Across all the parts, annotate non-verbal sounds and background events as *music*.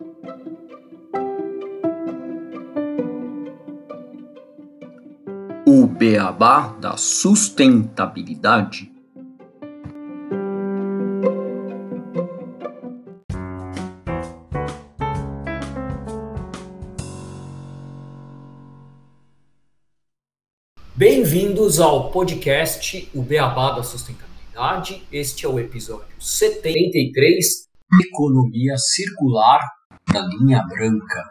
O beabá da sustentabilidade. Bem-vindos ao podcast O Beabá da Sustentabilidade. Este é o episódio 73, Economia Circular Linha Branca.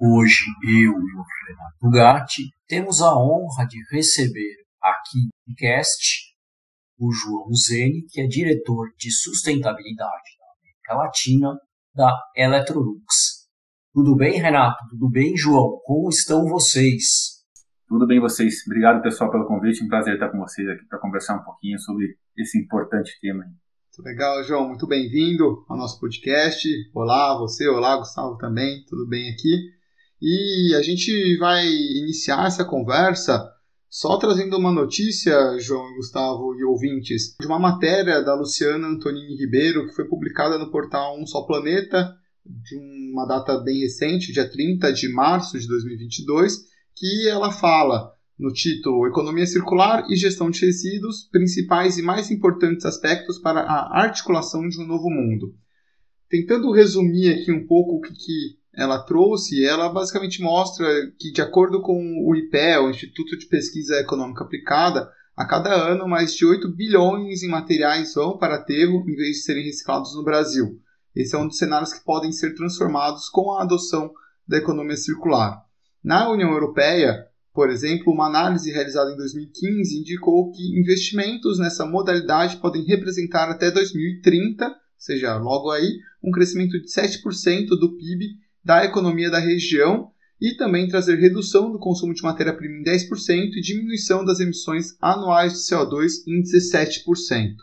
Hoje eu e o Renato Gatti temos a honra de receber aqui no cast o João Zene, que é diretor de sustentabilidade da América Latina da Electrolux. Tudo bem, Renato? Tudo bem, João? Como estão vocês? Tudo bem vocês? Obrigado pessoal pelo convite, um prazer estar com vocês aqui para conversar um pouquinho sobre esse importante tema. Legal, João, muito bem-vindo ao nosso podcast. Olá, você, olá, Gustavo também, tudo bem aqui? E a gente vai iniciar essa conversa só trazendo uma notícia, João, Gustavo e ouvintes, de uma matéria da Luciana Antonini Ribeiro que foi publicada no portal Um Só Planeta, de uma data bem recente, dia 30 de março de 2022 que ela fala no título Economia Circular e Gestão de Resíduos, principais e mais importantes aspectos para a articulação de um novo mundo. Tentando resumir aqui um pouco o que, que ela trouxe, ela basicamente mostra que, de acordo com o IPE, o Instituto de Pesquisa Econômica Aplicada, a cada ano mais de 8 bilhões em materiais vão para aterro em vez de serem reciclados no Brasil. Esse é um dos cenários que podem ser transformados com a adoção da economia circular. Na União Europeia, por exemplo, uma análise realizada em 2015 indicou que investimentos nessa modalidade podem representar até 2030, ou seja, logo aí, um crescimento de 7% do PIB da economia da região e também trazer redução do consumo de matéria-prima em 10% e diminuição das emissões anuais de CO2 em 17%.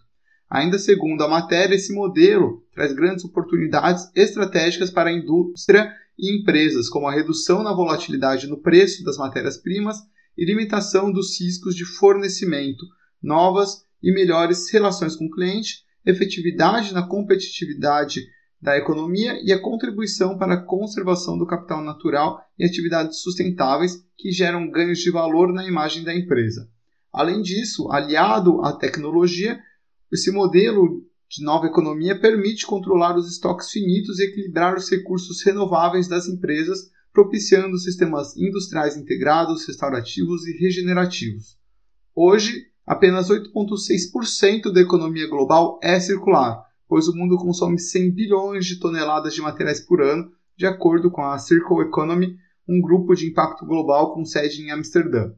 Ainda segundo a matéria, esse modelo traz grandes oportunidades estratégicas para a indústria e empresas, como a redução na volatilidade no preço das matérias-primas e limitação dos riscos de fornecimento, novas e melhores relações com o cliente, efetividade na competitividade da economia e a contribuição para a conservação do capital natural e atividades sustentáveis que geram ganhos de valor na imagem da empresa. Além disso, aliado à tecnologia, esse modelo de nova economia permite controlar os estoques finitos e equilibrar os recursos renováveis das empresas, propiciando sistemas industriais integrados, restaurativos e regenerativos. Hoje, apenas 8,6% da economia global é circular, pois o mundo consome 100 bilhões de toneladas de materiais por ano, de acordo com a Circle Economy, um grupo de impacto global com sede em Amsterdã.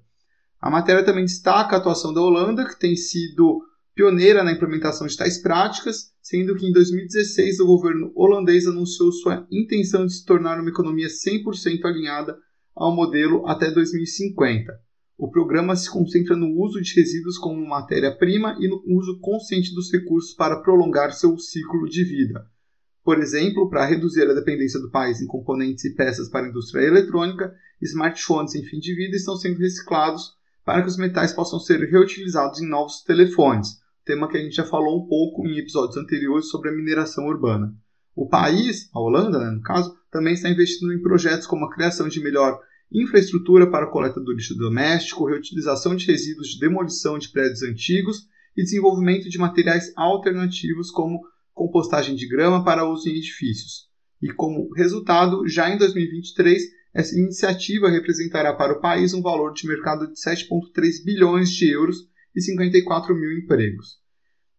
A matéria também destaca a atuação da Holanda, que tem sido pioneira na implementação de tais práticas, sendo que em 2016 o governo holandês anunciou sua intenção de se tornar uma economia 100% alinhada ao modelo até 2050. O programa se concentra no uso de resíduos como matéria-prima e no uso consciente dos recursos para prolongar seu ciclo de vida. Por exemplo, para reduzir a dependência do país em componentes e peças para a indústria eletrônica, smartphones em fim de vida estão sendo reciclados para que os metais possam ser reutilizados em novos telefones, tema que a gente já falou um pouco em episódios anteriores sobre a mineração urbana. O país, a Holanda, né, no caso, também está investindo em projetos como a criação de melhor infraestrutura para a coleta do lixo doméstico, reutilização de resíduos de demolição de prédios antigos e desenvolvimento de materiais alternativos como compostagem de grama para uso em edifícios. E como resultado, já em 2023, essa iniciativa representará para o país um valor de mercado de 7,3 bilhões de euros e 54 mil empregos.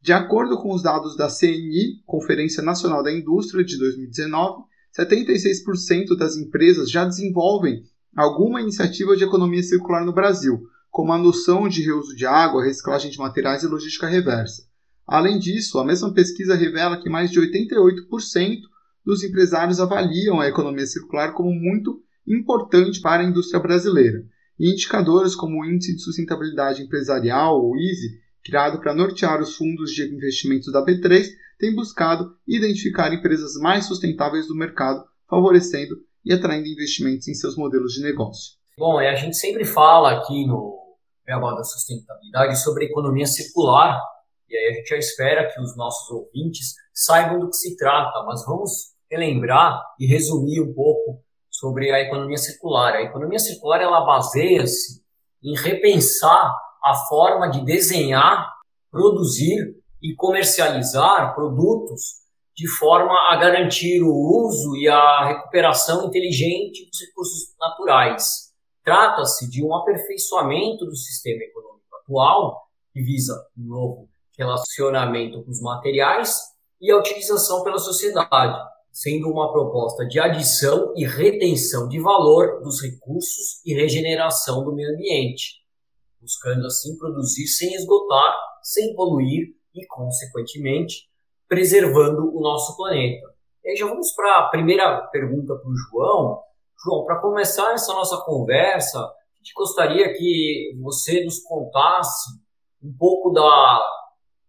De acordo com os dados da CNI, Conferência Nacional da Indústria de 2019, 76% das empresas já desenvolvem alguma iniciativa de economia circular no Brasil, como a noção de reuso de água, reciclagem de materiais e logística reversa. Além disso, a mesma pesquisa revela que mais de 88% dos empresários avaliam a economia circular como muito importante para a indústria brasileira, e indicadores como o Índice de Sustentabilidade Empresarial, ou ISE, criado para nortear os fundos de investimentos da B3, tem buscado identificar empresas mais sustentáveis do mercado, favorecendo e atraindo investimentos em seus modelos de negócio. Bom, a gente sempre fala aqui no Beabá da Sustentabilidade sobre economia circular, e aí a gente já espera que os nossos ouvintes saibam do que se trata, mas vamos relembrar e resumir um pouco sobre a economia circular. A economia circular ela baseia-se em repensar a forma de desenhar, produzir e comercializar produtos de forma a garantir o uso e a recuperação inteligente dos recursos naturais. Trata-se de um aperfeiçoamento do sistema econômico atual, que visa um novo relacionamento com os materiais e a utilização pela sociedade, sendo uma proposta de adição e retenção de valor dos recursos e regeneração do meio ambiente, buscando assim produzir sem esgotar, sem poluir e, consequentemente, preservando o nosso planeta. E aí já vamos para a primeira pergunta para o João. João, para começar essa nossa conversa, a gente gostaria que você nos contasse um pouco da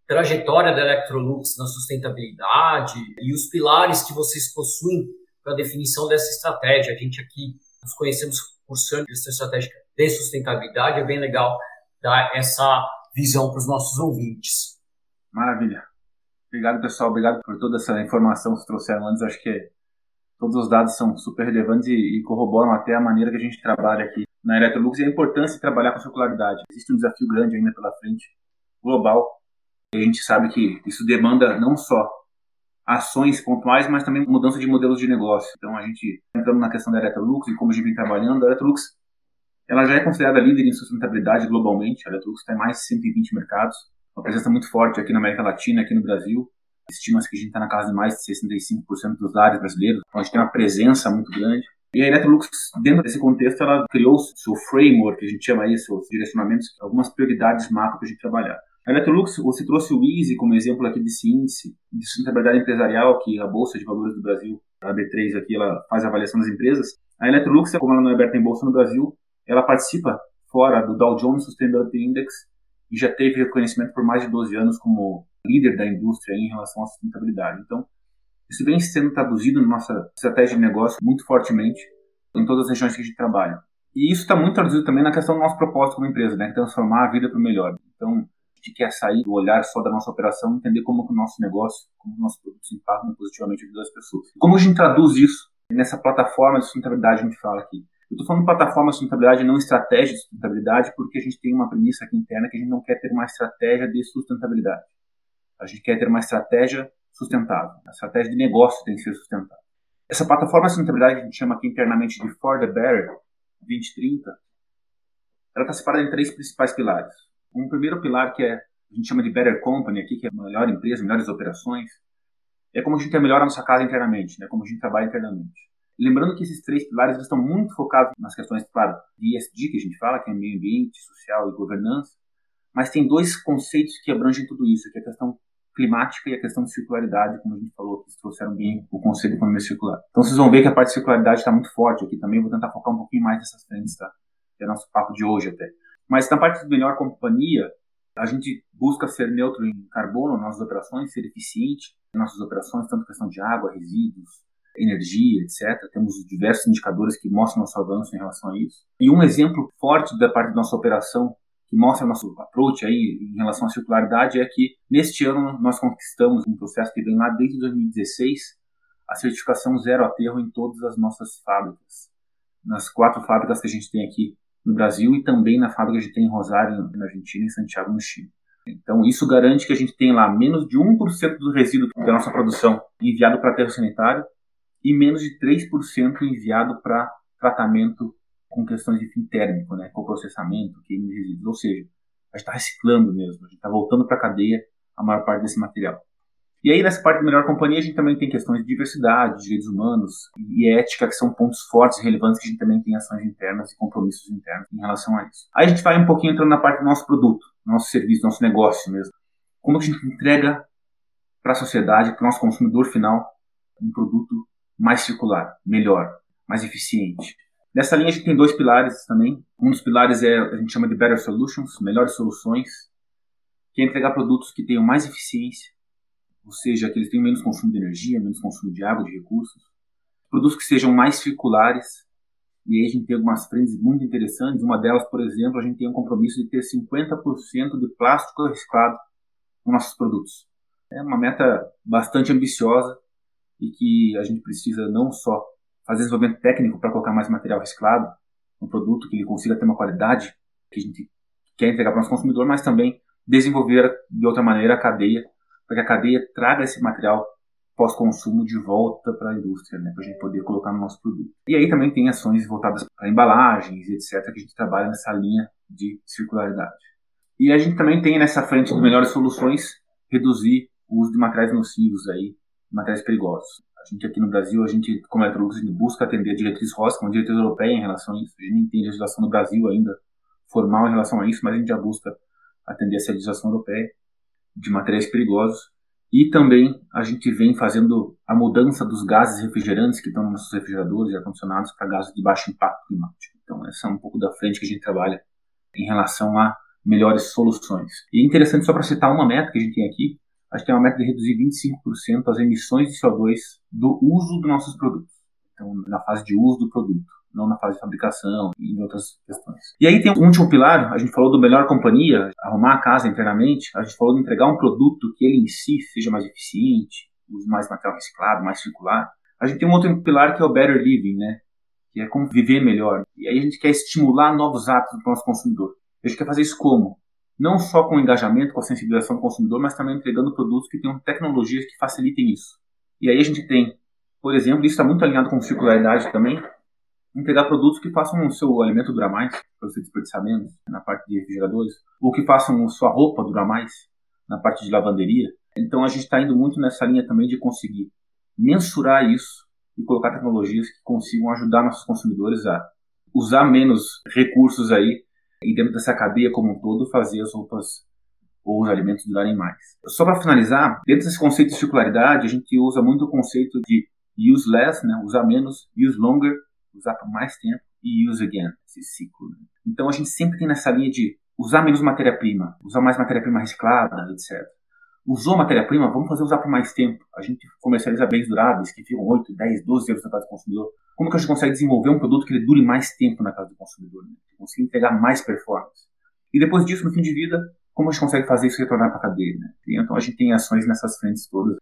trajetória da Electrolux na sustentabilidade e os pilares que vocês possuem para a definição dessa estratégia. A gente aqui nos conhecemos cursando essa estratégia de sustentabilidade, é bem legal dar essa visão para os nossos ouvintes. Maravilha. Obrigado, pessoal. Obrigado por toda essa informação que vocês trouxeram antes. Acho que todos os dados são super relevantes e, corroboram até a maneira que a gente trabalha aqui na Electrolux e a importância de trabalhar com circularidade. Existe um desafio grande ainda pela frente, global, a gente sabe que isso demanda não só ações pontuais, mas também mudança de modelos de negócio. Então, a gente entrando na questão da Electrolux e como a gente vem trabalhando, a Electrolux ela já é considerada líder em sustentabilidade globalmente. A Electrolux está em mais de 120 mercados, uma presença muito forte aqui na América Latina, aqui no Brasil. Estima-se que a gente está na casa de mais de 65% dos lares brasileiros, então a gente tem uma presença muito grande. E a Electrolux, dentro desse contexto, ela criou seu framework, que a gente chama isso, seus direcionamentos, algumas prioridades macro para a gente trabalhar. A Electrolux, você trouxe o Easy como exemplo aqui desse índice de sustentabilidade empresarial que a Bolsa de Valores do Brasil, a B3 aqui, ela faz a avaliação das empresas. A Electrolux, como ela não é aberta em bolsa no Brasil, ela participa fora do Dow Jones Sustainability Index e já teve reconhecimento por mais de 12 anos como líder da indústria em relação à sustentabilidade. Então, isso vem sendo traduzido na nossa estratégia de negócio muito fortemente em todas as regiões que a gente trabalha. E isso está muito traduzido também na questão do nosso propósito como empresa, né? transformar a vida para o melhor. Então, gente quer sair do olhar só da nossa operação, entender como que o nosso negócio, como o nosso produto se impactam positivamente a vida das pessoas. Como a gente traduz isso nessa plataforma de sustentabilidade que a gente fala aqui? Eu estou falando plataforma de sustentabilidade, não estratégia de sustentabilidade, porque a gente tem uma premissa aqui interna que a gente não quer ter uma estratégia de sustentabilidade. A gente quer ter uma estratégia sustentável. A estratégia de negócio tem que ser sustentável. Essa plataforma de sustentabilidade que a gente chama aqui internamente de For the Better 2030, ela está separada em três principais pilares. Um primeiro pilar que é, a gente chama de Better Company aqui, que é a melhor empresa, melhores operações, é como a gente melhora a nossa casa internamente, né? como a gente trabalha internamente. Lembrando que esses três pilares estão muito focados nas questões, claro, de ESG, que a gente fala, que é meio ambiente, social e governança, mas tem dois conceitos que abrangem tudo isso, que é a questão climática e a questão de circularidade, como a gente falou, que trouxeram bem o conceito de economia circular. Então vocês vão ver que a parte de circularidade está muito forte aqui também, vou tentar focar um pouquinho mais nessas frentes, tá? Que é nosso papo de hoje até. Mas na parte de melhor companhia, a gente busca ser neutro em carbono nas nossas operações, ser eficiente em nossas operações, tanto questão de água, resíduos, energia, etc. Temos diversos indicadores que mostram nosso avanço em relação a isso. E um exemplo forte da parte da nossa operação que mostra nosso approach aí em relação à circularidade é que neste ano nós conquistamos um processo que vem lá desde 2016 a certificação zero aterro em todas as nossas fábricas. Nas quatro fábricas que a gente tem aqui no Brasil e também na fábrica que a gente tem em Rosário, na Argentina, e em Santiago, no Chile. Então, isso garante que a gente tem lá menos de 1% do resíduo da nossa produção enviado para aterro sanitário e menos de 3% enviado para tratamento com questões de fim térmico, né, com processamento, queima de resíduos. Ou seja, a gente está reciclando mesmo, a gente está voltando para a cadeia a maior parte desse material. E aí, nessa parte da melhor companhia, a gente também tem questões de diversidade, direitos humanos e ética, que são pontos fortes e relevantes que a gente também tem ações internas e compromissos internos em relação a isso. Aí a gente vai um pouquinho entrando na parte do nosso produto, nosso serviço, nosso negócio mesmo. Como a gente entrega para a sociedade, para o nosso consumidor final, um produto mais circular, melhor, mais eficiente. Nessa linha a gente tem dois pilares também. Um dos pilares é a gente chama de Better Solutions, melhores soluções, que é entregar produtos que tenham mais eficiência, ou seja, que eles tenham menos consumo de energia, menos consumo de água, de recursos. Produtos que sejam mais circulares, e aí a gente tem algumas frentes muito interessantes. Uma delas, por exemplo, a gente tem um compromisso de ter 50% de plástico reciclado nos nossos produtos. É uma meta bastante ambiciosa, e que a gente precisa não só fazer desenvolvimento técnico para colocar mais material reciclado no produto, que ele consiga ter uma qualidade que a gente quer entregar para o nosso consumidor, mas também desenvolver de outra maneira a cadeia, para que a cadeia traga esse material pós-consumo de volta para a indústria, né, para a gente poder colocar no nosso produto. E aí também tem ações voltadas para embalagens, etc., que a gente trabalha nessa linha de circularidade. E a gente também tem nessa frente de melhores soluções reduzir o uso de materiais nocivos aí, materiais perigosos. A gente aqui no Brasil, a gente, como Eletrolux, a gente busca atender a diretriz ROS, que é uma diretriz europeia em relação a isso. A gente não tem legislação no Brasil ainda formal em relação a isso, mas a gente já busca atender essa legislação europeia de materiais perigosos. E também a gente vem fazendo a mudança dos gases refrigerantes que estão nos nossos refrigeradores e ar-condicionados para gases de baixo impacto climático. Então, essa é um pouco da frente que a gente trabalha em relação a melhores soluções. E é interessante, só para citar uma meta que a gente tem aqui, a gente tem uma meta de reduzir 25% as emissões de CO2 do uso dos nossos produtos. Então, na fase de uso do produto, não na fase de fabricação e em outras questões. E aí tem um último pilar, a gente falou do melhor companhia, arrumar a casa internamente, a gente falou de entregar um produto que ele em si seja mais eficiente, use mais material reciclado, mais circular. A gente tem um outro pilar que é o better living, né? Que é como viver melhor. E aí a gente quer estimular novos hábitos para o nosso consumidor. A gente quer fazer isso como? Não só com o engajamento, com a sensibilização do consumidor, mas também entregando produtos que tenham tecnologias que facilitem isso. E aí a gente tem, por exemplo, isso está muito alinhado com circularidade também, entregar produtos que façam o seu alimento durar mais, para você desperdiçar menos, na parte de refrigeradores, ou que façam sua roupa durar mais, na parte de lavanderia. Então a gente está indo muito nessa linha também de conseguir mensurar isso e colocar tecnologias que consigam ajudar nossos consumidores a usar menos recursos aí e dentro dessa cadeia como um todo fazer as roupas ou os alimentos durarem mais. Só para finalizar, dentro desse conceito de circularidade, a gente usa muito o conceito de use less, né? usar menos, use longer, usar por mais tempo, e use again, esse ciclo. Né? Então a gente sempre tem nessa linha de usar menos matéria-prima, usar mais matéria-prima reciclada, etc. Usou matéria-prima, vamos fazer usar por mais tempo. A gente comercializa bens duráveis que ficam 8, 10, 12 anos na casa do consumidor. Como que a gente consegue desenvolver um produto que ele dure mais tempo na casa do consumidor? Né? Conseguir entregar mais performance. E depois disso, no fim de vida, como a gente consegue fazer isso retornar para a cadeia? Né? Então a gente tem ações nessas frentes todas.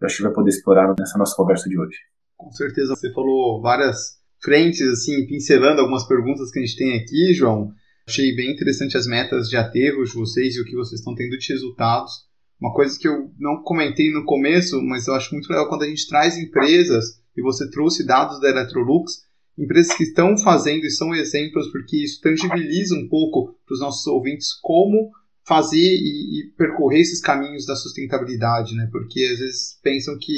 Eu acho que vai poder explorar nessa nossa conversa de hoje. Com certeza, você falou várias frentes, assim, pincelando algumas perguntas que a gente tem aqui, João. Achei bem interessante as metas de aterro de vocês e o que vocês estão tendo de resultados. Uma coisa que eu não comentei no começo, mas eu acho muito legal quando a gente traz empresas, e você trouxe dados da Electrolux, empresas que estão fazendo e são exemplos, porque isso tangibiliza um pouco para os nossos ouvintes como fazer e, e, percorrer esses caminhos da sustentabilidade, né? Porque às vezes pensam que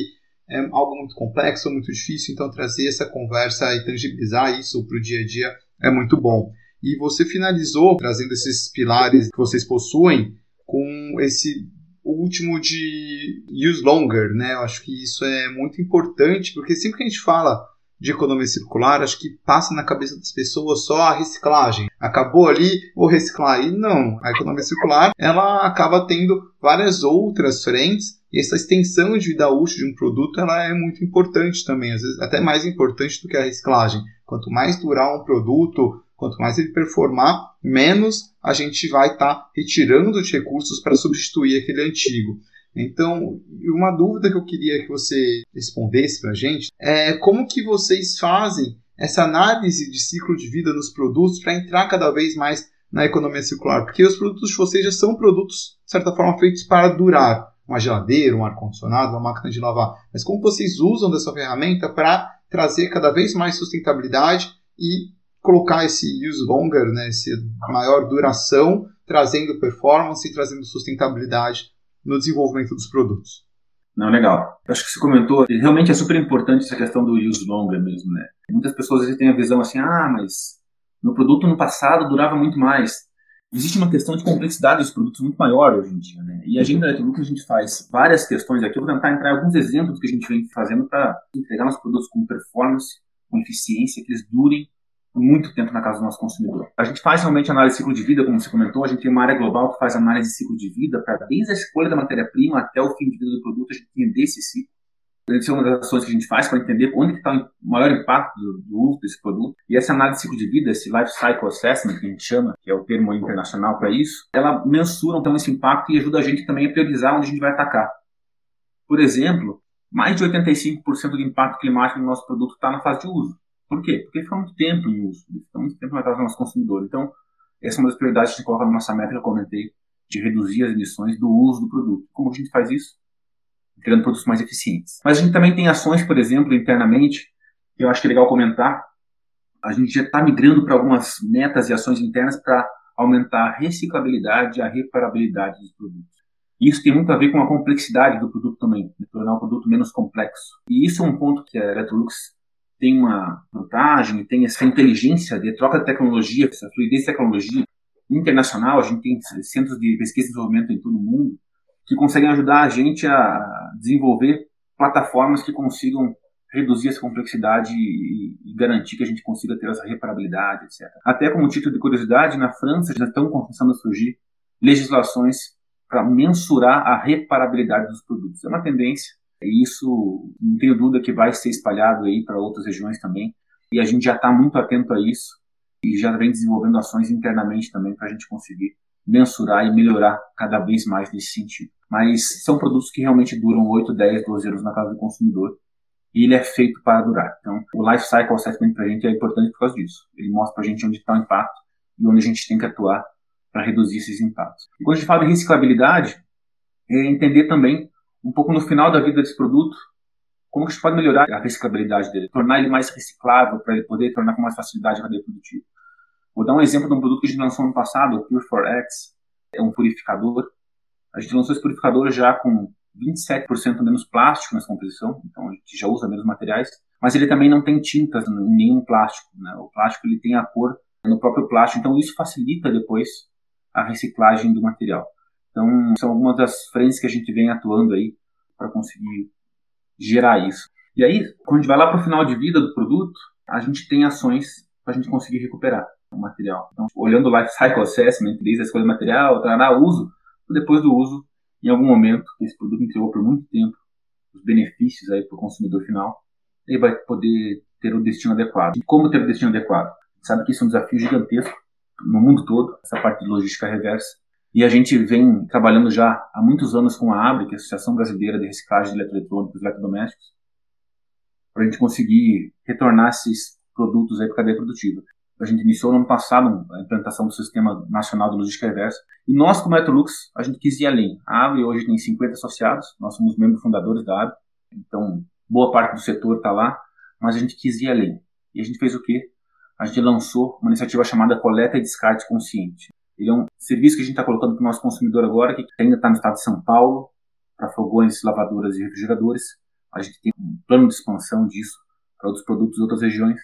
é algo muito complexo, muito difícil, então trazer essa conversa e tangibilizar isso para o dia a dia é muito bom. E você finalizou trazendo esses pilares que vocês possuem com esse último de use longer, né? Eu acho que isso é muito importante, porque sempre que a gente fala de economia circular, acho que passa na cabeça das pessoas só a reciclagem. Acabou ali, vou reciclar. E não, a economia circular, ela acaba tendo várias outras frentes e essa extensão de vida útil de um produto, ela é muito importante também, às vezes até mais importante do que a reciclagem. Quanto mais durar um produto, quanto mais ele performar, menos a gente vai estar tá retirando de recursos para substituir aquele antigo. Então, uma dúvida que eu queria que você respondesse para a gente é como que vocês fazem essa análise de ciclo de vida nos produtos para entrar cada vez mais na economia circular? Porque os produtos de vocês já são produtos, de certa forma, feitos para durar. Uma geladeira, um ar-condicionado, uma máquina de lavar. Mas como vocês usam dessa ferramenta para trazer cada vez mais sustentabilidade e colocar esse use longer, né, esse maior duração, trazendo performance e trazendo sustentabilidade no desenvolvimento dos produtos. Não, legal. Acho que você comentou, realmente é super importante essa questão do use longer mesmo, né? Muitas pessoas às vezes têm a visão assim, ah, mas meu produto no passado durava muito mais. Existe uma questão de complexidade dos produtos muito maior hoje em dia, né? E a gente da Electrolux, a gente faz várias questões aqui. Eu vou tentar entrar em alguns exemplos que a gente vem fazendo para entregar nossos produtos com performance, com eficiência, que eles durem muito tempo na casa do nosso consumidor. A gente faz realmente análise de ciclo de vida, como você comentou, a gente tem uma área global que faz análise de ciclo de vida para desde a escolha da matéria-prima até o fim de vida do produto, a gente entender esse ciclo. Essa é uma das ações que a gente faz para entender onde está o maior impacto do, do, uso desse produto. E essa análise de ciclo de vida, esse Life Cycle Assessment, que a gente chama, que é o termo internacional para isso, ela mensura então esse impacto e ajuda a gente também a priorizar onde a gente vai atacar. Por exemplo, mais de 85% do impacto climático do nosso produto está na fase de uso. Por quê? Porque fica muito tempo em uso, fica muito tempo casa do nosso consumidor. Então, essa é uma das prioridades que a gente coloca na nossa meta que eu comentei, de reduzir as emissões do uso do produto. Como a gente faz isso? Criando produtos mais eficientes. Mas a gente também tem ações, por exemplo, internamente, que eu acho que é legal comentar. A gente já está migrando para algumas metas e ações internas para aumentar a reciclabilidade e a reparabilidade dos produtos. Isso tem muito a ver com a complexidade do produto também, tornar o produto menos complexo. E isso é um ponto que a Electrolux tem uma vantagem, tem essa inteligência de troca de tecnologia, essa fluidez de tecnologia internacional. A gente tem centros de pesquisa e desenvolvimento em todo o mundo que conseguem ajudar a gente a desenvolver plataformas que consigam reduzir essa complexidade e, e, garantir que a gente consiga ter essa reparabilidade, etc. Até como título de curiosidade, na França já estão começando a surgir legislações para mensurar a reparabilidade dos produtos. É uma tendência e isso não tenho dúvida que vai ser espalhado aí para outras regiões também. E a gente já está muito atento a isso e já vem desenvolvendo ações internamente também para a gente conseguir mensurar e melhorar cada vez mais nesse sentido. Mas são produtos que realmente duram 8, 10, 12 anos na casa do consumidor e ele é feito para durar. Então, o Life Cycle Assessment para a gente é importante por causa disso. Ele mostra para a gente onde está o impacto e onde a gente tem que atuar para reduzir esses impactos. E quando a gente fala de reciclabilidade, é entender também um pouco no final da vida desse produto como que a gente pode melhorar a reciclabilidade dele, tornar ele mais reciclável para ele poder tornar com mais facilidade a cadeia produtiva. Vou dar um exemplo de um produto que a gente lançou no passado, o Pure 4X, é um purificador. A gente lançou esse purificador já com 27% menos plástico nessa composição, então a gente já usa menos materiais, mas ele também não tem tintas em nenhum plástico. Né? O plástico ele tem a cor no próprio plástico, então isso facilita depois a reciclagem do material. Então são algumas das frentes que a gente vem atuando aí para conseguir gerar isso. E aí, quando a gente vai lá para o final de vida do produto, a gente tem ações para a gente conseguir recuperar o material. Então, olhando o life cycle assessment, desde a escolha do material, trará uso, depois do uso, em algum momento, esse produto entregou por muito tempo os benefícios aí para o consumidor final, ele vai poder ter o destino adequado. E como ter o destino adequado? Sabe que isso é um desafio gigantesco no mundo todo, essa parte de logística reversa. E a gente vem trabalhando já há muitos anos com a ABRE, que é a Associação Brasileira de Reciclagem de Eletroeletrônicos e Eletrodomésticos, para a gente conseguir retornar esses produtos aí para a cadeia produtiva. A gente iniciou no ano passado a implantação do Sistema Nacional de Logística Reversa. E nós, como Electrolux, a gente quis ir além. A AVE hoje tem 50 associados, nós somos membros fundadores da AVE, então boa parte do setor está lá, mas a gente quis ir além. E a gente fez o quê? A gente lançou uma iniciativa chamada Coleta e Descarte Consciente. Ele é um serviço que a gente está colocando para o nosso consumidor agora, que ainda está no estado de São Paulo, para fogões, lavadoras e refrigeradores. A gente tem um plano de expansão disso para outros produtos de outras regiões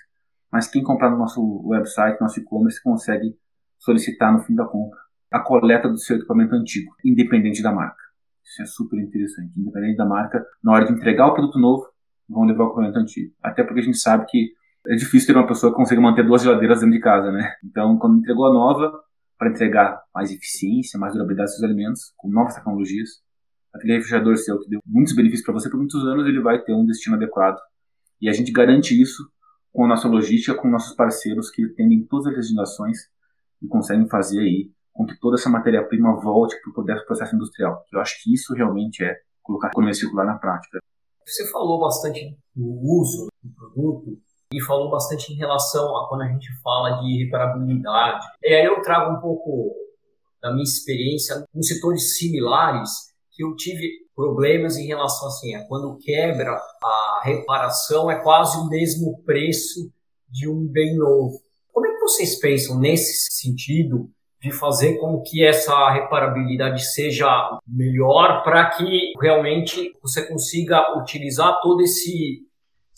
mas quem comprar no nosso website, nosso e-commerce, consegue solicitar no fim da compra a coleta do seu equipamento antigo, independente da marca. Isso é super interessante. Independente da marca, na hora de entregar o produto novo, vão levar o equipamento antigo. Até porque a gente sabe que é difícil ter uma pessoa que consiga manter duas geladeiras dentro de casa, né? Então, quando entregou a nova, para entregar mais eficiência, mais durabilidade dos alimentos, com novas tecnologias, aquele refrigerador seu que deu muitos benefícios para você por muitos anos, ele vai ter um destino adequado. E a gente garante isso com a nossa logística, com nossos parceiros que atendem todas as legislações e conseguem fazer aí com que toda essa matéria-prima volte para o processo industrial. Eu acho que isso realmente é colocar a economia circular na prática. Você falou bastante do uso do produto e falou bastante em relação a quando a gente fala de reparabilidade. E aí eu trago um pouco da minha experiência com setores similares que eu tive problemas em relação assim, a quando quebra a reparação é quase o mesmo preço de um bem novo. Como é que vocês pensam nesse sentido de fazer com que essa reparabilidade seja melhor para que realmente você consiga utilizar todo esse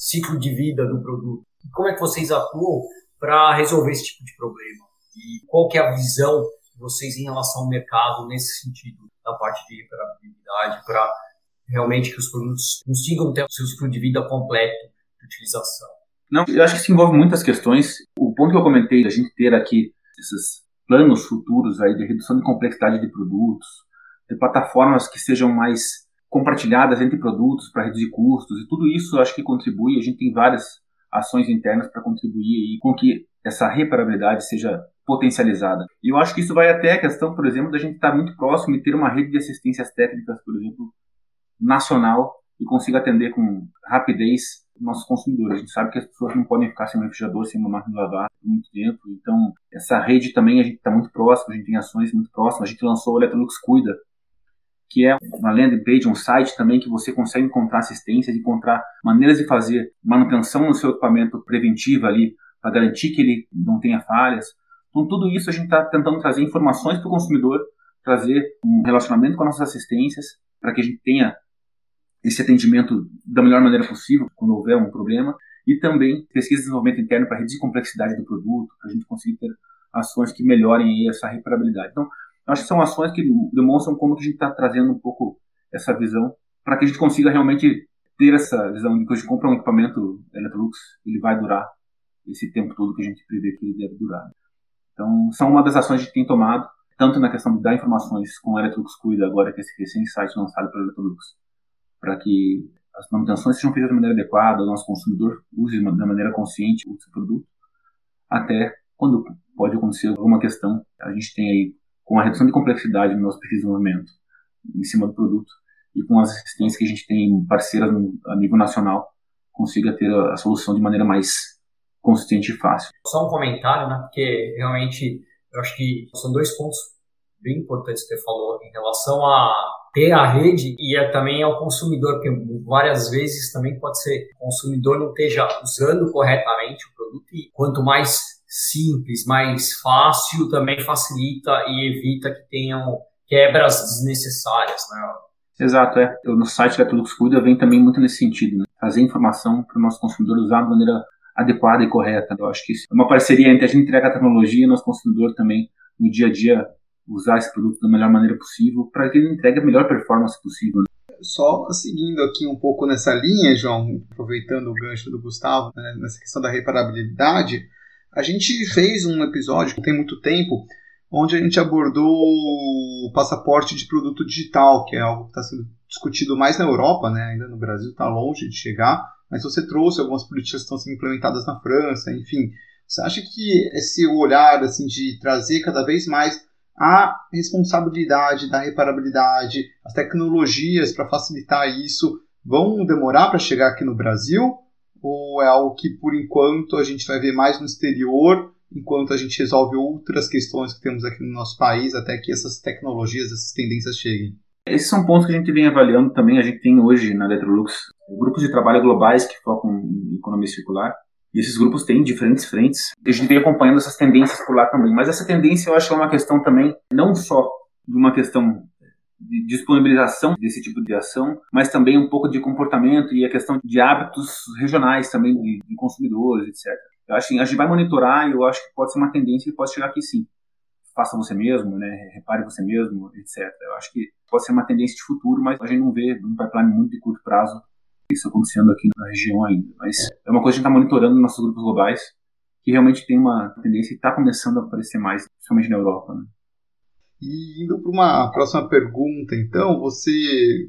ciclo de vida do produto? Como é que vocês atuam para resolver esse tipo de problema? E qual que é a visão de vocês em relação ao mercado nesse sentido? da parte de reparabilidade para realmente que os produtos consigam ter o seu ciclo de vida completo de utilização. Não, eu acho que se envolve muitas questões. O ponto que eu comentei, a gente ter aqui esses planos futuros aí de redução de complexidade de produtos, de plataformas que sejam mais compartilhadas entre produtos para reduzir custos e tudo isso acho que contribui. A gente tem várias ações internas para contribuir com que essa reparabilidade seja potencializada. E eu acho que isso vai até a questão, por exemplo, da gente estar muito próximo e ter uma rede de assistências técnicas, por exemplo, nacional e consiga atender com rapidez nossos consumidores. A gente sabe que as pessoas não podem ficar sem um refrigerador, sem uma máquina de lavar por muito tempo. Então, essa rede também a gente está muito próximo, a gente tem ações muito próximas. A gente lançou o Electrolux Cuida, que é uma landing page, um site também que você consegue encontrar assistência, encontrar maneiras de fazer manutenção no seu equipamento preventiva ali, para garantir que ele não tenha falhas. Então, tudo isso a gente está tentando trazer informações para o consumidor, trazer um relacionamento com as nossas assistências, para que a gente tenha esse atendimento da melhor maneira possível quando houver um problema e também pesquisa e desenvolvimento interno para reduzir a complexidade do produto, para a gente conseguir ter ações que melhorem essa reparabilidade. Então, acho que são ações que demonstram como que a gente está trazendo um pouco essa visão para que a gente consiga realmente ter essa visão de que a gente compra um equipamento Electrolux, ele vai durar esse tempo todo que a gente prevê que ele deve durar. Então, são uma das ações que a gente tem tomado, tanto na questão de dar informações com o Electrolux Cuida, agora que esse recém site lançado pelo Electrolux, para que as manutenções sejam feitas de maneira adequada, o nosso consumidor use da maneira consciente o seu produto, até quando pode acontecer alguma questão, a gente tem aí, com a redução de complexidade no nosso desenvolvimento em cima do produto e com as assistências que a gente tem parceiras a nível nacional, consiga ter a, a solução de maneira mais consistente e fácil. Só um comentário, né? Porque realmente eu acho que são dois pontos bem importantes que você falou em relação a ter a rede e é também ao consumidor, porque várias vezes também pode ser o consumidor não esteja usando corretamente o produto e quanto mais simples, mais fácil, também facilita e evita que tenham quebras desnecessárias, né? Exato, é. No site da Tulux Cuida vem também muito nesse sentido, né? Trazer informação para o nosso consumidor usar de maneira adequada e correta. Eu acho que isso é uma parceria entre a gente entrega a tecnologia e o nosso consumidor também no dia a dia usar esse produto da melhor maneira possível para que ele entregue a melhor performance possível. Né? Só seguindo aqui um pouco nessa linha, João, aproveitando o gancho do Gustavo, né, nessa questão da reparabilidade, a gente fez um episódio, não tem muito tempo, onde a gente abordou o passaporte de produto digital, que é algo que está sendo discutido mais na Europa, né? ainda no Brasil está longe de chegar, mas você trouxe algumas políticas que estão sendo implementadas na França, enfim. Você acha que esse olhar assim de trazer cada vez mais a responsabilidade da reparabilidade, as tecnologias para facilitar isso vão demorar para chegar aqui no Brasil? Ou é algo que, por enquanto, a gente vai ver mais no exterior, enquanto a gente resolve outras questões que temos aqui no nosso país, até que essas tecnologias, essas tendências cheguem? Esses são pontos que a gente vem avaliando também. A gente tem hoje na Electrolux grupos de trabalho globais que focam em economia circular. E esses grupos têm diferentes frentes. A gente vem acompanhando essas tendências por lá também. Mas essa tendência eu acho que é uma questão também, não só de uma questão de disponibilização desse tipo de ação, mas também um pouco de comportamento e a questão de hábitos regionais também de, de consumidores, etc. Eu acho que a gente vai monitorar e eu acho que pode ser uma tendência que pode chegar aqui sim. Faça você mesmo, né? repare você mesmo, etc. Eu acho que pode ser uma tendência de futuro, mas a gente não vê um pipeline muito de curto prazo isso acontecendo aqui na região ainda. Mas é uma coisa que a gente está monitorando nos nossos grupos globais, que realmente tem uma tendência e está começando a aparecer mais, principalmente na Europa. Né? E indo para uma próxima pergunta, então, você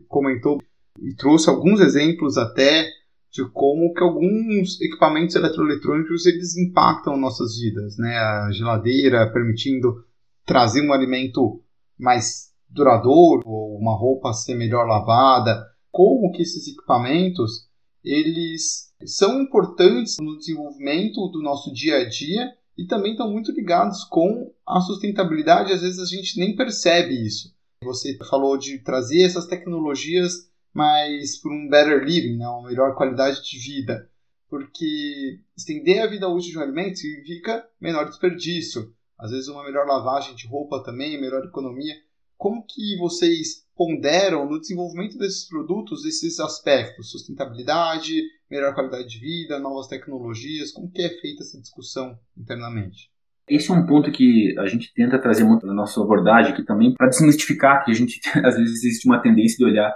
comentou e trouxe alguns exemplos até de como que alguns equipamentos eletroeletrônicos eles impactam nossas vidas, né? A geladeira permitindo trazer um alimento mais duradouro, ou uma roupa ser melhor lavada, como que esses equipamentos eles são importantes no desenvolvimento do nosso dia a dia e também estão muito ligados com a sustentabilidade. Às vezes a gente nem percebe isso. Você falou de trazer essas tecnologias mais para um better living, né? uma melhor qualidade de vida. Porque estender a vida útil de um alimento significa menor desperdício. Às vezes uma melhor lavagem de roupa também, melhor economia. Como que vocês ponderam no desenvolvimento desses produtos esses aspectos, sustentabilidade, melhor qualidade de vida, novas tecnologias, como que é feita essa discussão internamente? Esse é um ponto que a gente tenta trazer muito na nossa abordagem aqui também, para desmistificar que a gente, *laughs* às vezes, existe uma tendência de olhar,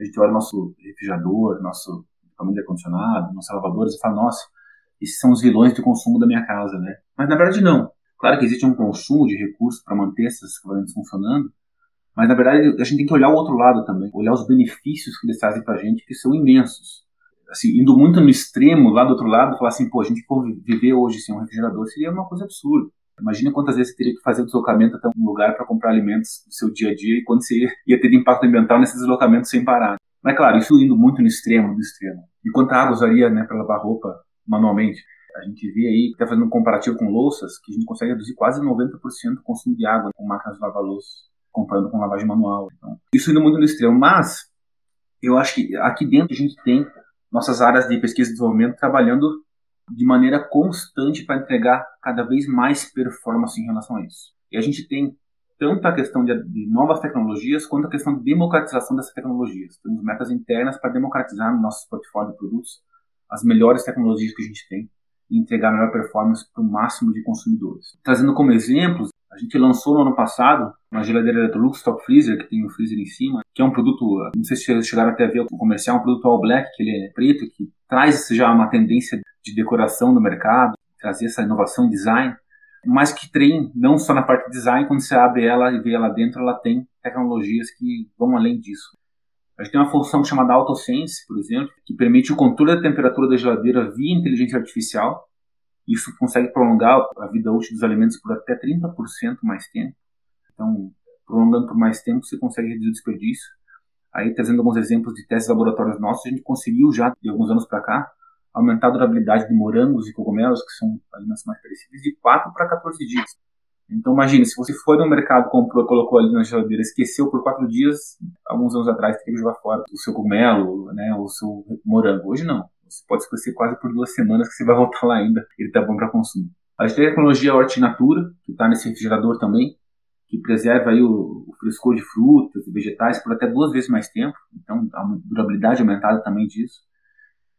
a gente olha nosso refrigerador, nosso equipamento ar-condicionado, nossos lavadores e fala, nossa, esses são os vilões de consumo da minha casa, né? Mas na verdade não. Claro que existe um consumo de recursos para manter esses equipamentos funcionando, mas, na verdade, a gente tem que olhar o outro lado também, olhar os benefícios que eles trazem para a gente, que são imensos. Assim, indo muito no extremo, lá do outro lado, falar assim, pô, a gente viver hoje sem um refrigerador seria uma coisa absurda. Imagina quantas vezes você teria que fazer o deslocamento até um lugar para comprar alimentos do seu dia a dia e quanto você ia ter impacto ambiental nesse deslocamento sem parar. Mas, claro, isso indo muito no extremo, no extremo. E quanta água usaria né, para lavar roupa manualmente? A gente vê aí, está fazendo um comparativo com louças, que a gente consegue reduzir quase 90% o consumo de água com máquinas de lavar louças, comparando com lavagem manual. Então, isso indo muito no extremo. Mas, eu acho que aqui dentro a gente tem nossas áreas de pesquisa e desenvolvimento trabalhando de maneira constante para entregar cada vez mais performance em relação a isso. E a gente tem tanto a questão de, de, novas tecnologias quanto a questão de democratização dessas tecnologias. Temos metas internas para democratizar no nosso portfólio de produtos as melhores tecnologias que a gente tem e entregar a melhor performance para o máximo de consumidores. Trazendo como exemplos, a gente lançou no ano passado uma geladeira Electrolux Top Freezer, que tem um freezer em cima, que é um produto, não sei se chegaram até a ver o comercial, um produto all black, que ele é preto, que traz já uma tendência de decoração no mercado, trazer essa inovação em design, mas que tem, não só na parte de design, quando você abre ela e vê ela dentro, ela tem tecnologias que vão além disso. A gente tem uma função chamada AutoSense, por exemplo, que permite o controle da temperatura da geladeira via inteligência artificial, isso consegue prolongar a vida útil dos alimentos por até 30% mais tempo. Então, prolongando por mais tempo, você consegue reduzir o desperdício. Aí, trazendo alguns exemplos de testes laboratórios nossos, a gente conseguiu já, de alguns anos para cá, aumentar a durabilidade de morangos e cogumelos, que são alimentos mais perecíveis, de 4 para 14 dias. Então, imagine, se você foi no mercado, comprou, colocou ali na geladeira, esqueceu por 4 dias, alguns anos atrás, teria que jogar fora o seu cogumelo, né, o seu morango. Hoje não. Você pode esquecer quase por duas semanas que você vai voltar lá ainda. Ele está bom para consumo. A gente tem a tecnologia Hortinatura, que está nesse refrigerador também, que preserva aí o, o, frescor de frutas e vegetais por até duas vezes mais tempo. Então, a durabilidade aumentada também disso.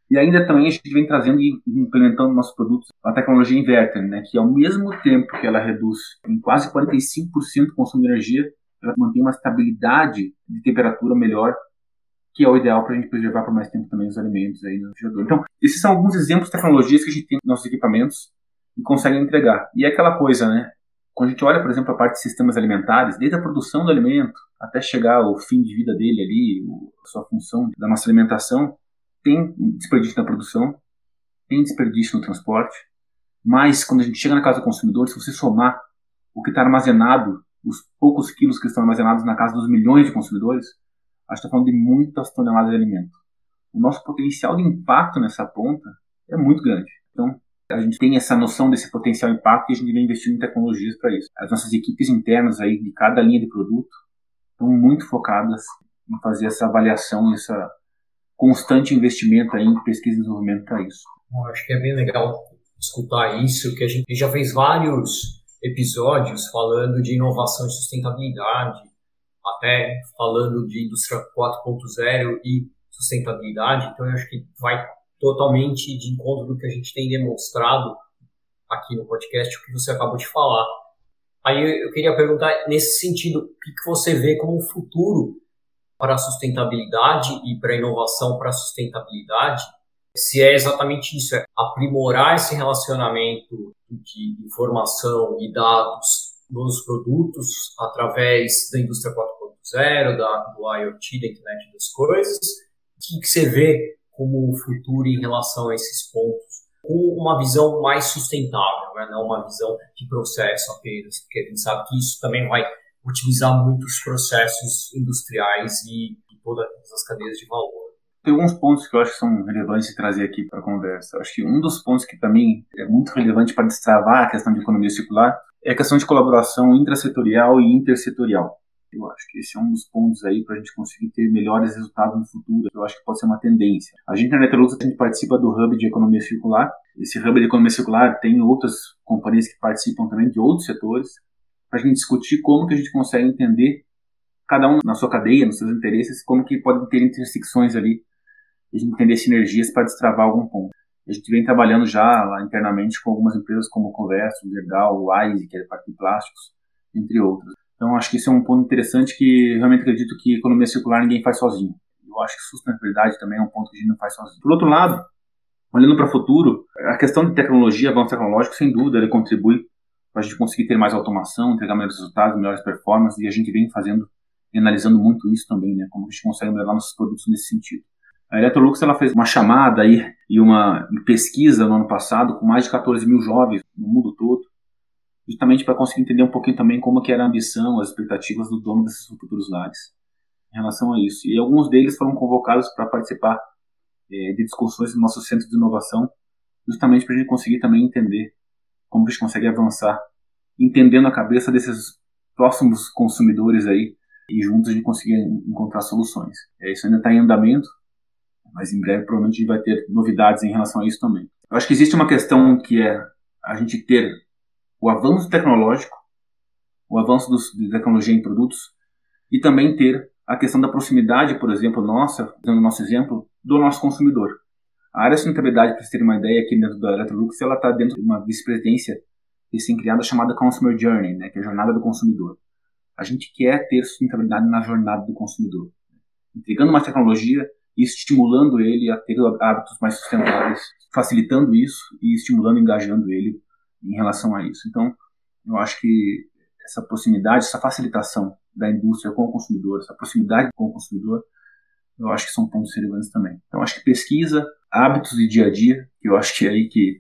E ainda também a gente vem trazendo e implementando nos nossos produtos a tecnologia inverter, né, que ao mesmo tempo que ela reduz em quase 45% o consumo de energia, ela mantém uma estabilidade de temperatura melhor que é o ideal para a gente preservar por mais tempo também os alimentos aí no refrigerador. Então, esses são alguns exemplos de tecnologias que a gente tem nos nossos equipamentos e consegue entregar. E é aquela coisa, né? Quando a gente olha, por exemplo, a parte de sistemas alimentares, desde a produção do alimento até chegar ao fim de vida dele ali, a sua função da nossa alimentação, tem desperdício na produção, tem desperdício no transporte, mas quando a gente chega na casa do consumidor, se você somar o que está armazenado, os poucos quilos que estão armazenados na casa dos milhões de consumidores, a gente está falando de muitas toneladas de alimento. O nosso potencial de impacto nessa ponta é muito grande. Então, a gente tem essa noção desse potencial impacto e a gente vem investindo em tecnologias para isso. As nossas equipes internas aí de cada linha de produto estão muito focadas em fazer essa avaliação, esse constante investimento aí em pesquisa e desenvolvimento para isso. Acho que é bem legal escutar isso, que a gente já fez vários episódios falando de inovação e sustentabilidade, até falando de indústria 4.0 e sustentabilidade, então eu acho que vai totalmente de encontro do que a gente tem demonstrado aqui no podcast, o que você acabou de falar. Aí eu queria perguntar, nesse sentido, o que você vê como futuro para a sustentabilidade e para a inovação para a sustentabilidade? Se é exatamente isso, é aprimorar esse relacionamento de informação e dados nos produtos através da indústria 4.0, da, do IoT, da internet das coisas? O que, você vê como futuro em relação a esses pontos? Com uma visão mais sustentável, né? não uma visão de processo apenas, porque a gente sabe que isso também vai utilizar muitos processos industriais e, e todas as cadeias de valor. Tem alguns pontos que eu acho que são relevantes de trazer aqui para a conversa. Eu acho que um dos pontos que para mim é muito relevante para destravar a questão de economia circular é a questão de colaboração intrasetorial e intersetorial. Eu acho que esse é um dos pontos aí para a gente conseguir ter melhores resultados no futuro. Eu acho que pode ser uma tendência. A gente na Netelux, a gente participa do Hub de Economia Circular. Esse Hub de Economia Circular tem outras companhias que participam também de outros setores para a gente discutir como que a gente consegue entender cada um na sua cadeia, nos seus interesses, como que podem ter intersecções ali, a gente entender sinergias para destravar algum ponto. A gente vem trabalhando já lá internamente com algumas empresas como Converso, o Wise, que é parte de plásticos, entre outras. Então, acho que isso é um ponto interessante que realmente acredito que economia circular ninguém faz sozinho. Eu acho que sustentabilidade também é um ponto que a gente não faz sozinho. Por outro lado, olhando para o futuro, a questão de tecnologia, avanço tecnológico, sem dúvida, ele contribui para a gente conseguir ter mais automação, entregar melhores resultados, melhores performances, e a gente vem fazendo e analisando muito isso também, né? Como a gente consegue melhorar nossos produtos nesse sentido. A Electrolux ela fez uma chamada aí e uma pesquisa no ano passado com mais de 14 mil jovens no mundo todo, justamente para conseguir entender um pouquinho também como que era a ambição, as expectativas do dono desses futuros lares. em relação a isso. E alguns deles foram convocados para participar é, de discussões no nosso centro de inovação, justamente para a gente conseguir também entender como a gente consegue avançar, entendendo a cabeça desses próximos consumidores aí e juntos a gente conseguir encontrar soluções. É, isso ainda está em andamento, mas em breve provavelmente a gente vai ter novidades em relação a isso também. Eu acho que existe uma questão que é a gente ter o avanço tecnológico, o avanço dos, de tecnologia em produtos e também ter a questão da proximidade, por exemplo, nossa, dando nosso exemplo, do nosso consumidor. A área de sustentabilidade, para vocês terem uma ideia, aqui dentro da Electrolux, ela está dentro de uma vice-presidência recém-criada chamada Consumer Journey, né, que é a jornada do consumidor. A gente quer ter sustentabilidade na jornada do consumidor, entregando uma tecnologia estimulando ele a ter hábitos mais sustentáveis, facilitando isso e estimulando, engajando ele em relação a isso. Então, eu acho que essa proximidade, essa facilitação da indústria com o consumidor, essa proximidade com o consumidor, eu acho que são pontos relevantes também. Então, acho que pesquisa, hábitos de dia a dia, que eu acho que é aí que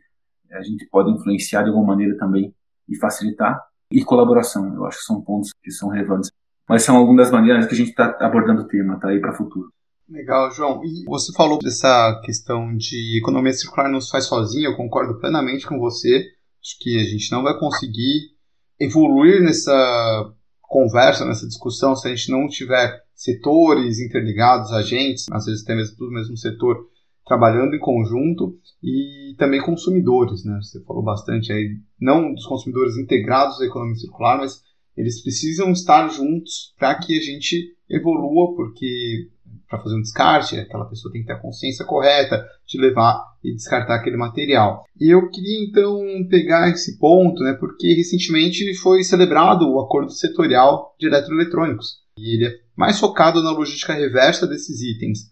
a gente pode influenciar de alguma maneira também e facilitar, e colaboração, eu acho que são pontos que são relevantes. Mas são algumas das maneiras que a gente está abordando o tema, tá aí para o futuro. Legal, João. E você falou dessa questão de economia circular não se faz sozinha, eu concordo plenamente com você. Acho que a gente não vai conseguir evoluir nessa conversa, nessa discussão, se a gente não tiver setores interligados, agentes, às vezes até mesmo do mesmo setor, trabalhando em conjunto e também consumidores, né? Você falou bastante aí, não dos consumidores integrados à economia circular, mas eles precisam estar juntos para que a gente evolua, porque para fazer um descarte, aquela pessoa tem que ter a consciência correta de levar e descartar aquele material. E eu queria então pegar esse ponto, né, porque recentemente foi celebrado o acordo setorial de eletroeletrônicos. E ele é mais focado na logística reversa desses itens.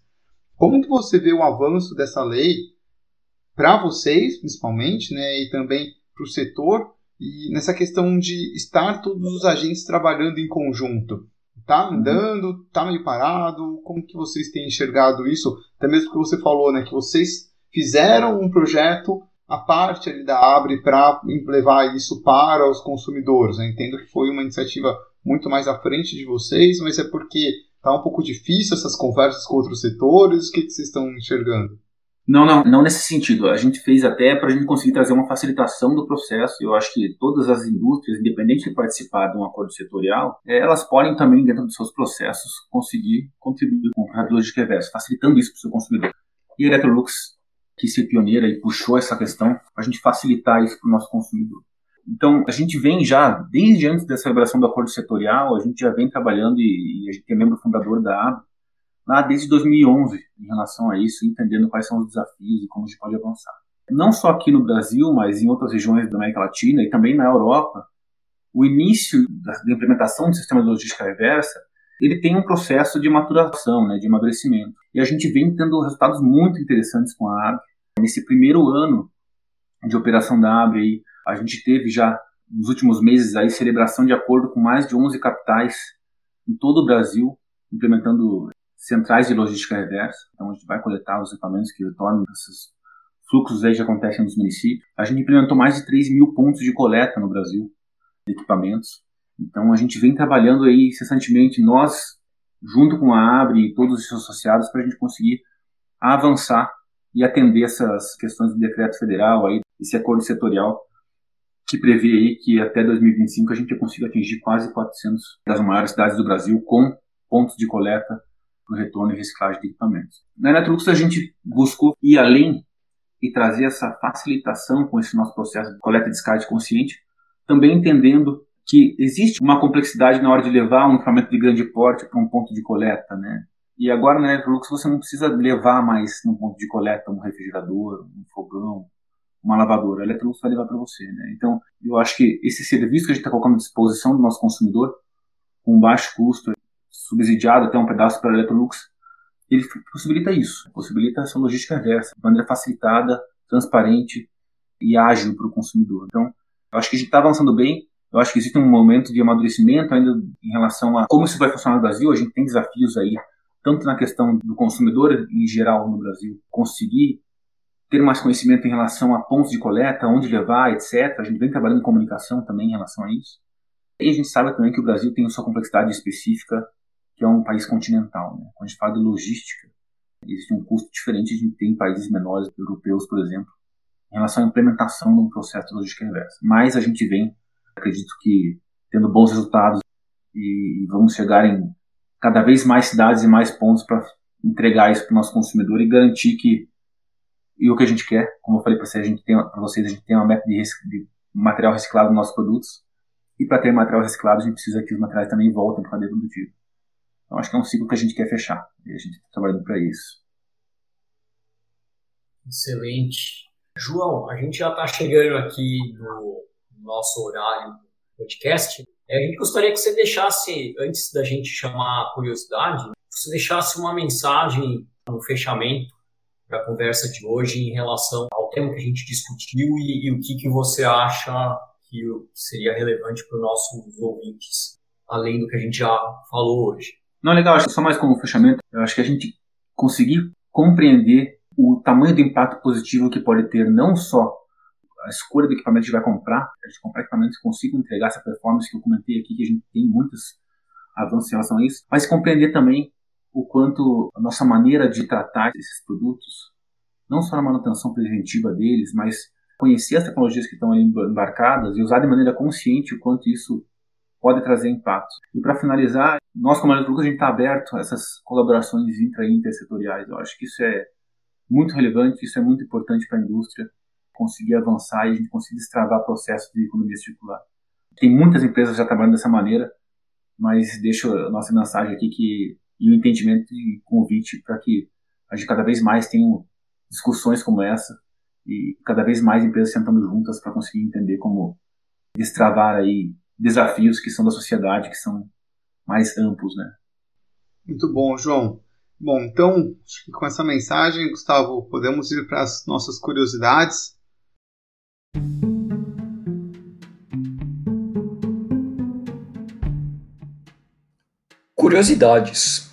Como que você vê o avanço dessa lei para vocês, principalmente, né, e também para o setor, e nessa questão de estar todos os agentes trabalhando em conjunto? Tá uhum. andando, tá meio parado? Como que vocês têm enxergado isso? Até mesmo que você falou, né, que vocês fizeram um projeto a parte ali da Abre para levar isso para os consumidores. Eu entendo que foi uma iniciativa muito mais à frente de vocês, mas é porque está um pouco difícil essas conversas com outros setores. O que, que vocês estão enxergando? Não, não, não nesse sentido. A gente fez até para a gente conseguir trazer uma facilitação do processo. Eu acho que todas as indústrias, independente de participar de um acordo setorial, eh, elas podem também, dentro dos seus processos, conseguir contribuir com a logística reversa, facilitando isso para o seu consumidor. E a Electrolux quis ser pioneira e puxou essa questão a gente facilitar isso para o nosso consumidor. Então, a gente vem já, desde antes da celebração do acordo setorial, a gente já vem trabalhando e, e a gente é membro fundador da AB, lá desde 2011, em relação a isso, entendendo quais são os desafios e como a gente pode avançar. Não só aqui no Brasil, mas em outras regiões da América Latina e também na Europa, o início da implementação do sistema de logística reversa ele tem um processo de maturação, né, de amadurecimento. E a gente vem tendo resultados muito interessantes com a AB. Nesse primeiro ano de operação da AB, aí, a gente teve já, nos últimos meses, aí, celebração de acordo com mais de 11 capitais em todo o Brasil, implementando centrais de logística reversa. Então, a gente vai coletar os equipamentos que retornam desses fluxos aí que acontecem nos municípios. A gente implementou mais de 3 mil pontos de coleta no Brasil de equipamentos. Então, a gente vem trabalhando aí incessantemente, nós, junto com a Abre e todos os seus associados, para a gente conseguir avançar e atender essas questões do decreto federal, aí, esse acordo setorial, que prevê aí que até 2025 a gente consiga atingir quase 400 das maiores cidades do Brasil com pontos de coleta para o retorno e reciclagem de equipamentos. Na Electrolux a gente buscou ir além e trazer essa facilitação com esse nosso processo de coleta e descarte consciente, também entendendo que existe uma complexidade na hora de levar um equipamento de grande porte para um ponto de coleta, né? E agora na Electrolux você não precisa levar mais num ponto de coleta um refrigerador, um fogão, uma lavadora. A Electrolux vai levar para você, né? Então, eu acho que esse serviço que a gente está colocando à disposição do nosso consumidor, com baixo custo, subsidiado até um pedaço para a Electrolux, ele possibilita isso, possibilita essa logística reversa, de maneira facilitada, transparente e ágil para o consumidor. Então, eu acho que a gente está avançando bem, eu acho que existe um momento de amadurecimento ainda em relação a como isso vai funcionar no Brasil. A gente tem desafios aí, tanto na questão do consumidor em geral no Brasil, conseguir ter mais conhecimento em relação a pontos de coleta, onde levar, etc. A gente vem trabalhando em comunicação também em relação a isso. E a gente sabe também que o Brasil tem sua complexidade específica, que é um país continental. Né? Quando a gente fala de logística, existe um custo diferente de ter em países menores, europeus, por exemplo, em relação à implementação de um processo de logística reversa. Mas a gente vem, acredito que, tendo bons resultados e vamos chegar em cada vez mais cidades e mais pontos para entregar isso para o nosso consumidor e garantir que e o que a gente quer, como eu falei para vocês, a gente tem para vocês a gente tem uma meta de, de material reciclado nos nossos produtos e para ter material reciclado a gente precisa que os materiais também voltem para a cadeia produtiva. Então acho que é um ciclo que a gente quer fechar e a gente está trabalhando para isso. Excelente. João, a gente já está chegando aqui no nosso horário do podcast. É, a gente gostaria que você deixasse, antes da gente chamar a curiosidade, você deixasse uma mensagem no fechamento da conversa de hoje em relação ao tema que a gente discutiu e, e o que, que você acha que seria relevante para os nossos ouvintes, além do que a gente já falou hoje. Não, legal, acho que só mais como fechamento, eu acho que a gente conseguir compreender o tamanho do impacto positivo que pode ter não só a escolha do equipamento que a gente vai comprar, a gente comprar equipamentos que consigam entregar essa performance que eu comentei aqui, que a gente tem muitos avanços em relação a isso, mas compreender também o quanto a nossa maneira de tratar esses produtos, não só na manutenção preventiva deles, mas conhecer as tecnologias que estão ali embarcadas e usar de maneira consciente o quanto isso pode trazer impactos. E para finalizar, nós como Eletrolux, a gente está aberto a essas colaborações intra e intersetoriais. Eu acho que isso é muito relevante, isso é muito importante para a indústria conseguir avançar e a gente conseguir destravar processos de economia circular. Tem muitas empresas já trabalhando dessa maneira, mas deixo a nossa mensagem aqui que e o entendimento e convite para que a gente cada vez mais tenha discussões como essa e cada vez mais empresas sentando juntas para conseguir entender como destravar aí desafios que são da sociedade, que são mais amplos, né? Muito bom, João. Bom, então, com essa mensagem, Gustavo, podemos ir para as nossas curiosidades. Curiosidades.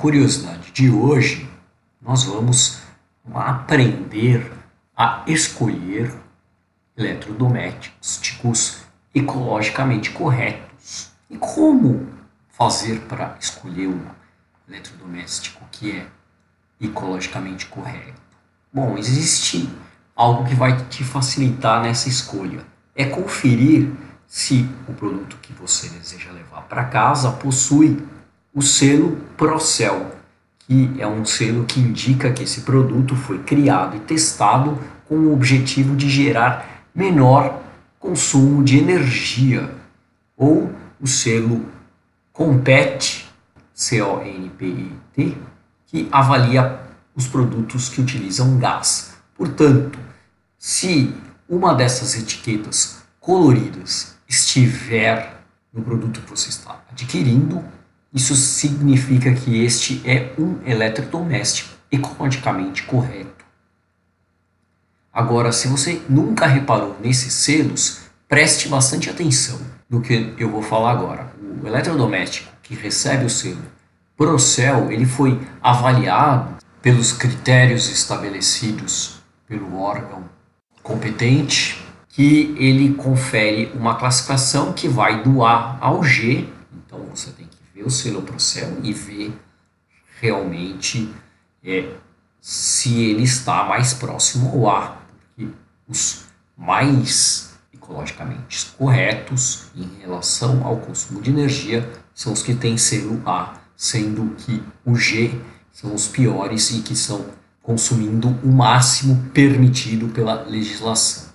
curiosidade de hoje, nós vamos aprender a escolher eletrodomésticos ecologicamente corretos. E como fazer para escolher um eletrodoméstico que é ecologicamente correto? Bom, existe algo que vai te facilitar nessa escolha. É conferir se o produto que você deseja levar para casa possui o selo Procel, que é um selo que indica que esse produto foi criado e testado com o objetivo de gerar menor consumo de energia, ou o selo Compet, C-O-N-P-E-T, que avalia os produtos que utilizam gás. Portanto, se uma dessas etiquetas coloridas estiver no produto que você está adquirindo, isso significa que este é um eletrodoméstico ecologicamente correto. Agora, se você nunca reparou nesses selos, preste bastante atenção no que eu vou falar agora. O eletrodoméstico que recebe o selo Procel, ele foi avaliado pelos critérios estabelecidos pelo órgão competente, que ele confere uma classificação que vai do A ao G. Então você ver o selo Procel e ver realmente é, se ele está mais próximo ao A, porque os mais ecologicamente corretos em relação ao consumo de energia são os que têm selo A, sendo que o G são os piores e que estão consumindo o máximo permitido pela legislação.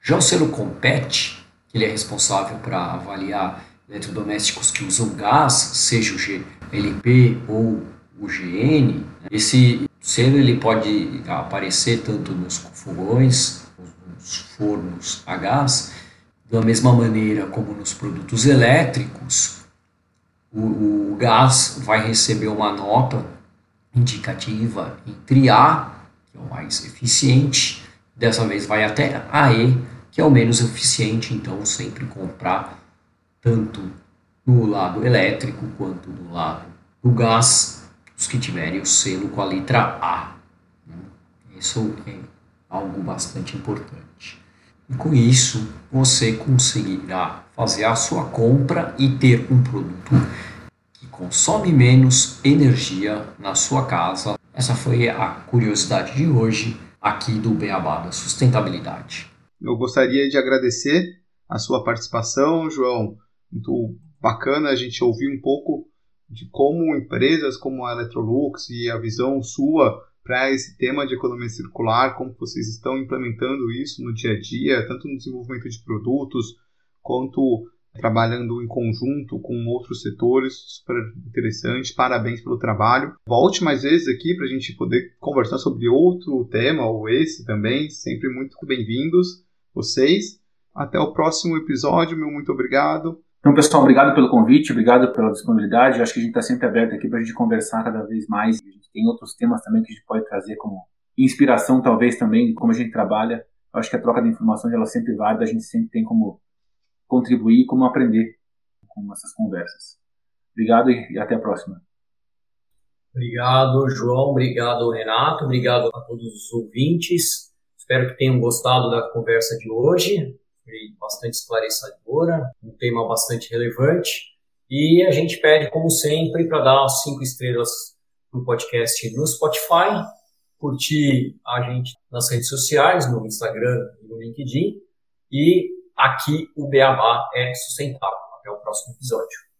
Já o selo Compete, que ele é responsável para avaliar eletrodomésticos que usam gás, seja o GLP ou o GN, esse selo ele pode aparecer tanto nos fogões, nos fornos a gás, da mesma maneira como nos produtos elétricos, o, o gás vai receber uma nota indicativa entre A, que é o mais eficiente, dessa vez vai até AE, que é o menos eficiente, então sempre comprar tanto no lado elétrico quanto no lado do gás, os que tiverem o selo com a letra A. Né? Isso é algo bastante importante. E com isso, você conseguirá fazer a sua compra e ter um produto que consome menos energia na sua casa. Essa foi a curiosidade de hoje aqui do Beabá da Sustentabilidade. Eu gostaria de agradecer a sua participação, João. Muito bacana a gente ouvir um pouco de como empresas como a Electrolux e a visão sua para esse tema de economia circular, como vocês estão implementando isso no dia a dia, tanto no desenvolvimento de produtos, quanto trabalhando em conjunto com outros setores, super interessante, parabéns pelo trabalho. Volte mais vezes aqui para a gente poder conversar sobre outro tema ou esse também, sempre muito bem-vindos vocês. Até o próximo episódio, meu muito obrigado. Então, pessoal, obrigado pelo convite, obrigado pela disponibilidade. Eu acho que a gente está sempre aberto aqui para a gente conversar cada vez mais. A gente tem outros temas também que a gente pode trazer como inspiração, talvez, também, de como a gente trabalha. Eu acho que a troca de informações ela é sempre válida, a gente sempre tem como contribuir, como aprender com essas conversas. Obrigado e até a próxima. Obrigado, João. Obrigado, Renato. Obrigado a todos os ouvintes. Espero que tenham gostado da conversa de hoje foi bastante esclarecedora, um tema bastante relevante. E a gente pede, como sempre, para dar cinco estrelas no podcast no Spotify, curtir a gente nas redes sociais, no Instagram e no LinkedIn. E aqui o Beabá é sustentável. Até o próximo episódio.